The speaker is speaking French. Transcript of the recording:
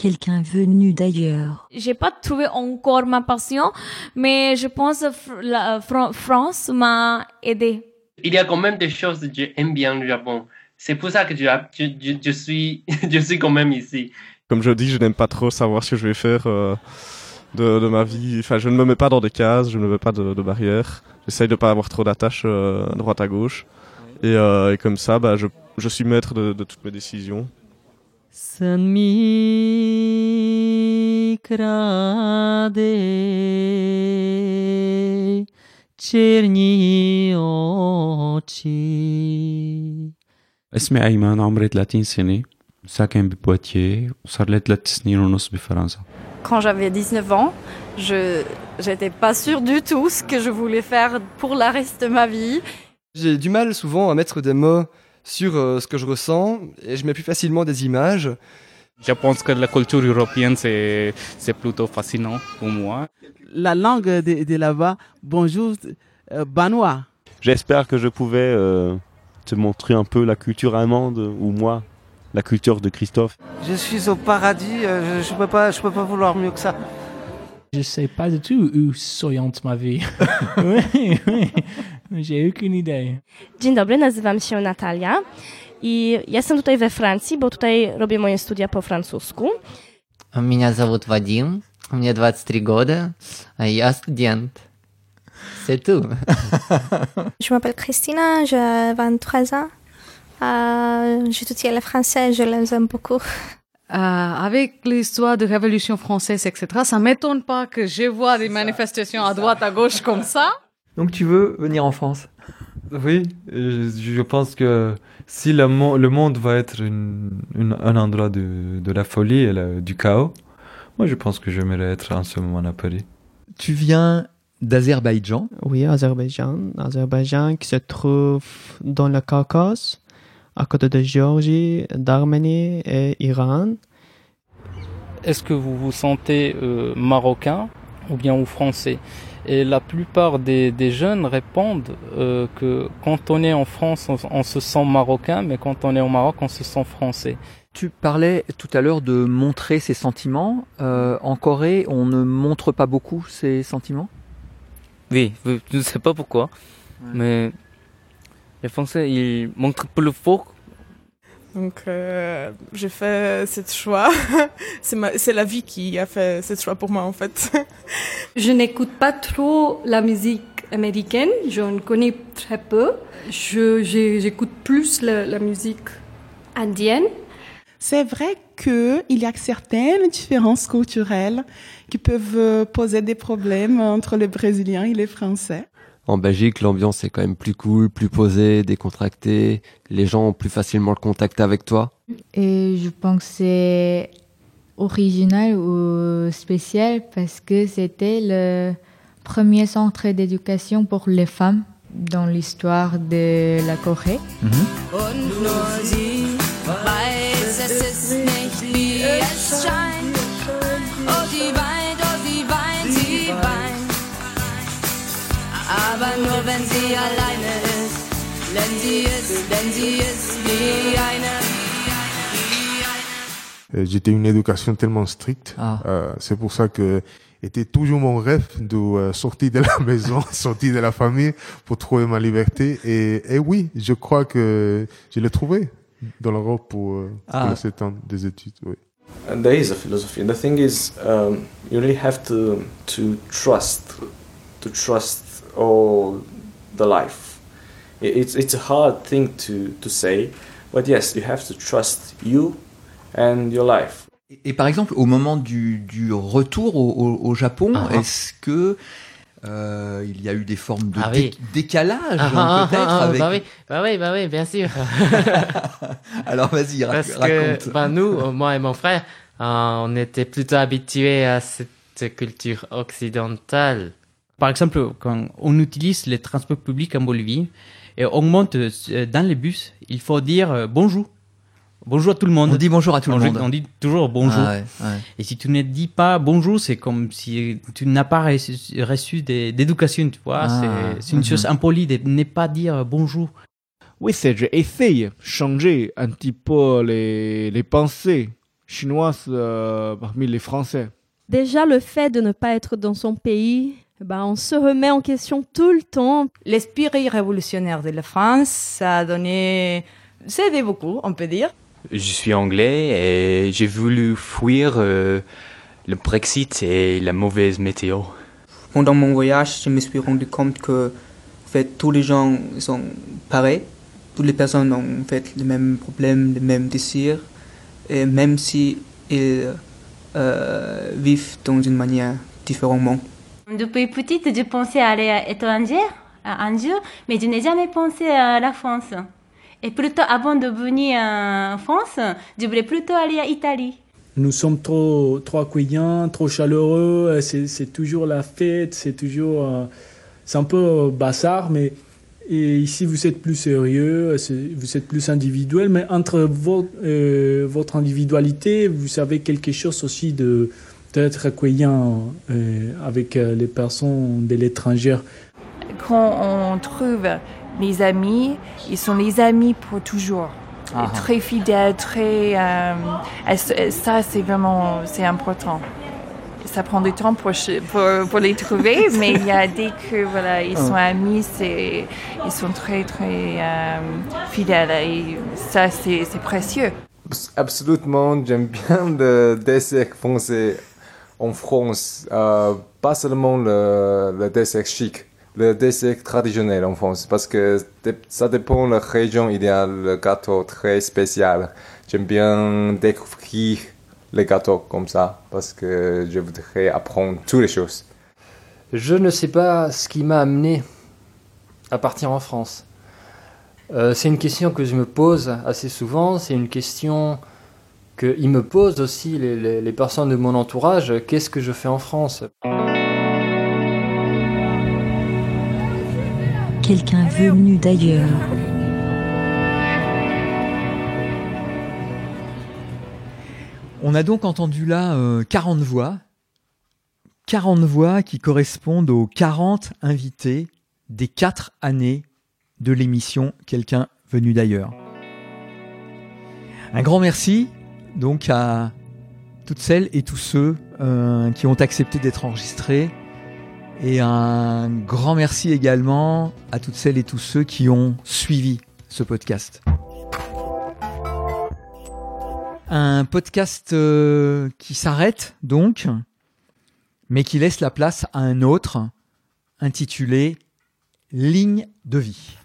quelqu'un venu d'ailleurs. J'ai pas trouvé encore ma passion, mais je pense que la France m'a aidé. Il y a quand même des choses que j'aime bien le Japon. C'est pour ça que je, je, je, suis, je suis quand même ici. Comme je dis, je n'aime pas trop savoir ce que je vais faire euh, de, de, ma vie. Enfin, je ne me mets pas dans des cases, je ne me mets pas de, de barrières. J'essaye de pas avoir trop d'attaches euh, droite à gauche. Et, euh, et, comme ça, bah, je, je suis maître de, de toutes mes décisions اسمي أيمن عمري 30 سنة ساكن ببواتيه وصار لي ثلاث سنين ونص بفرنسا Quand j'avais 19 ans, je n'étais pas sûre du tout ce que je voulais faire pour le reste de ma vie. J'ai du mal souvent à mettre des mots sur euh, ce que je ressens et je mets plus facilement des images. Je pense que la culture européenne, c'est, c'est plutôt fascinant pour moi. La langue de, de là-bas, bonjour, euh, banois. J'espère que je pouvais euh, te montrer un peu la culture allemande, ou moi, la culture de Christophe. Je suis au paradis, euh, je ne peux, pas, je peux pas vouloir mieux que ça. Je ne sais pas du tout où s'oriente ma vie. oui, oui, j'ai aucune idée. Dzień dobry, nazywam się Natalia i jestem tutaj we Francji, bo tutaj robię moje studia po francusku. Меня зовут Вадим, мне 23 года, я студент. C'est tout. je m'appelle Christina, j'ai 23 ans. Euh, J'étudie le français, je l'aime beaucoup. Euh, avec l'histoire de Révolution française, etc., ça m'étonne pas que je vois des manifestations à droite, à gauche comme ça. Donc tu veux venir en France Oui, je pense que si le, mo le monde va être une, une, un endroit de, de la folie et la, du chaos, moi je pense que j'aimerais être en ce moment à Paris. Tu viens d'Azerbaïdjan? Oui, Azerbaïdjan. Azerbaïdjan qui se trouve dans le Caucase, à côté de Géorgie, d'Arménie et Iran. Est-ce que vous vous sentez euh, marocain? Ou bien ou français Et la plupart des, des jeunes répondent euh, que quand on est en France, on, on, se sent marocain, mais quand on est au Maroc, on se sent français. Tu parlais tout à l'heure de montrer ses sentiments. Euh, en Corée, on ne montre pas beaucoup ses sentiments? Oui, je ne sais pas pourquoi, ouais. mais les Français, ils montrent plus fort donc euh, j'ai fait ce choix. c'est la vie qui a fait ce choix pour moi en fait. je n'écoute pas trop la musique américaine, je ne connais très peu. J'écoute plus la, la, musique indienne. C'est vrai qu'il y a certaines différences culturelles qui peuvent poser des problèmes entre les Brésiliens et les Français. En Belgique, l'ambiance est quand même plus cool, plus posée, décontractée. Les gens ont plus facilement le contact avec toi. Et je pense que c'est original ou spécial parce que c'était le premier centre d'éducation pour les femmes dans l'histoire de la Corée. Mm nur wenn sie alleine ist. Denn sie ist, denn sie ist die eine. J'étais une éducation tellement stricte, ah. euh, c'est pour ça que était toujours mon rêve de euh, sortir de la maison, sortir de la famille pour trouver ma liberté. Et, et oui, je crois que je l'ai trouvé dans l'Europe pour, euh, ah. pour 7 ans des études. Oui. And there is a philosophy. The thing is, um, you really have to to trust, to trust all the life. It's it's a hard thing to to say, but yes, you have to trust you and your life. Et, par exemple, au moment du, du retour au, au, au Japon, Ah, ah. est-ce que euh, il y a eu des formes de Ah dé- oui. décalage Ah, ah, peut-être ah, avec... bah oui, bah oui, bah oui, bien sûr. Alors vas-y, ra- Parce raconte. que bah, nous, euh, moi et mon frère, euh, on était plutôt habitués à cette culture occidentale. Par exemple, quand on utilise les transports publics en Bolivie et on monte euh, dans les bus, il faut dire euh, bonjour. Bonjour à tout le monde. On dit bonjour à tout le On- monde. On dit toujours bonjour. Ah ouais, ouais. Et si tu ne dis pas bonjour, c'est comme si tu n'as pas reçu, d'éducation, tu vois. Ah, c'est- une mhm. chose impolie de ne pas dire bonjour. Oui, c'est j'essaye de changer un petit peu les, les pensées. chinoise euh, parmi les Français. Déjà, le fait de ne pas être dans son pays, ben, on se remet en question tout le temps. L'esprit révolutionnaire de la France, ça a donné, ça a aidé beaucoup, on peut dire. Je suis anglais et j'ai voulu fuir euh, le Brexit et la mauvaise météo. Pendant mon voyage, je me suis rendu compte que en fait, tous les gens sont pareils. Toutes les personnes ont en fait, les mêmes problèmes, les mêmes désirs. Et même si ils euh, vivent dans une manière différemment. Depuis petite, je pensais aller à l'étranger, un jour, mais je n'ai jamais pensé à la France. Et plutôt, avant de venir en France, je voulais plutôt aller à Italie. Nous sommes trop, trop accueillants, trop chaleureux, c'est toujours la fête, c'est toujours... euh, c'est un peu bazar, mais ici vous êtes plus sérieux, vous êtes plus individuel, mais entre votre, euh, votre individualité, vous avez quelque chose aussi de d'être accueillant euh, avec euh, les personnes de l'étranger. Quand on trouve les amis, ils sont les amis pour toujours. Ah. Très fidèles, très... euh, ça, c'est vraiment c'est important. Ça prend du temps pour, pour, pour les trouver, mais il y a dès que voilà, ils sont Ah. amis, c'est, ils sont très très euh, fidèles et ça c'est, c'est précieux. Absolument, j'aime bien le dessert français en France. Euh, pas seulement le, dessert chic, le dessert traditionnel en France, parce que ça dépend de la région idéale, le gâteau très spécial. J'aime bien découvrir les gâteaux comme ça, parce que je voudrais apprendre toutes les choses. Je ne sais pas ce qui m'a amené à partir en France. Euh, c'est une question que je me pose assez souvent, c'est une question qu'ils me posent aussi les, les- les personnes de mon entourage, qu'est-ce que je fais en France? Quelqu'un venu d'ailleurs. On a donc entendu là euh, 40 voix. 40 voix qui correspondent aux 40 invités des 4 années de l'émission Quelqu'un venu d'ailleurs. Un grand merci donc à toutes celles et tous ceux euh, qui ont accepté d'être enregistrés. Et un grand merci également à toutes celles et tous ceux qui ont suivi ce podcast. Un podcast euh, qui s'arrête donc, mais qui laisse la place à un autre intitulé Ligne de vie.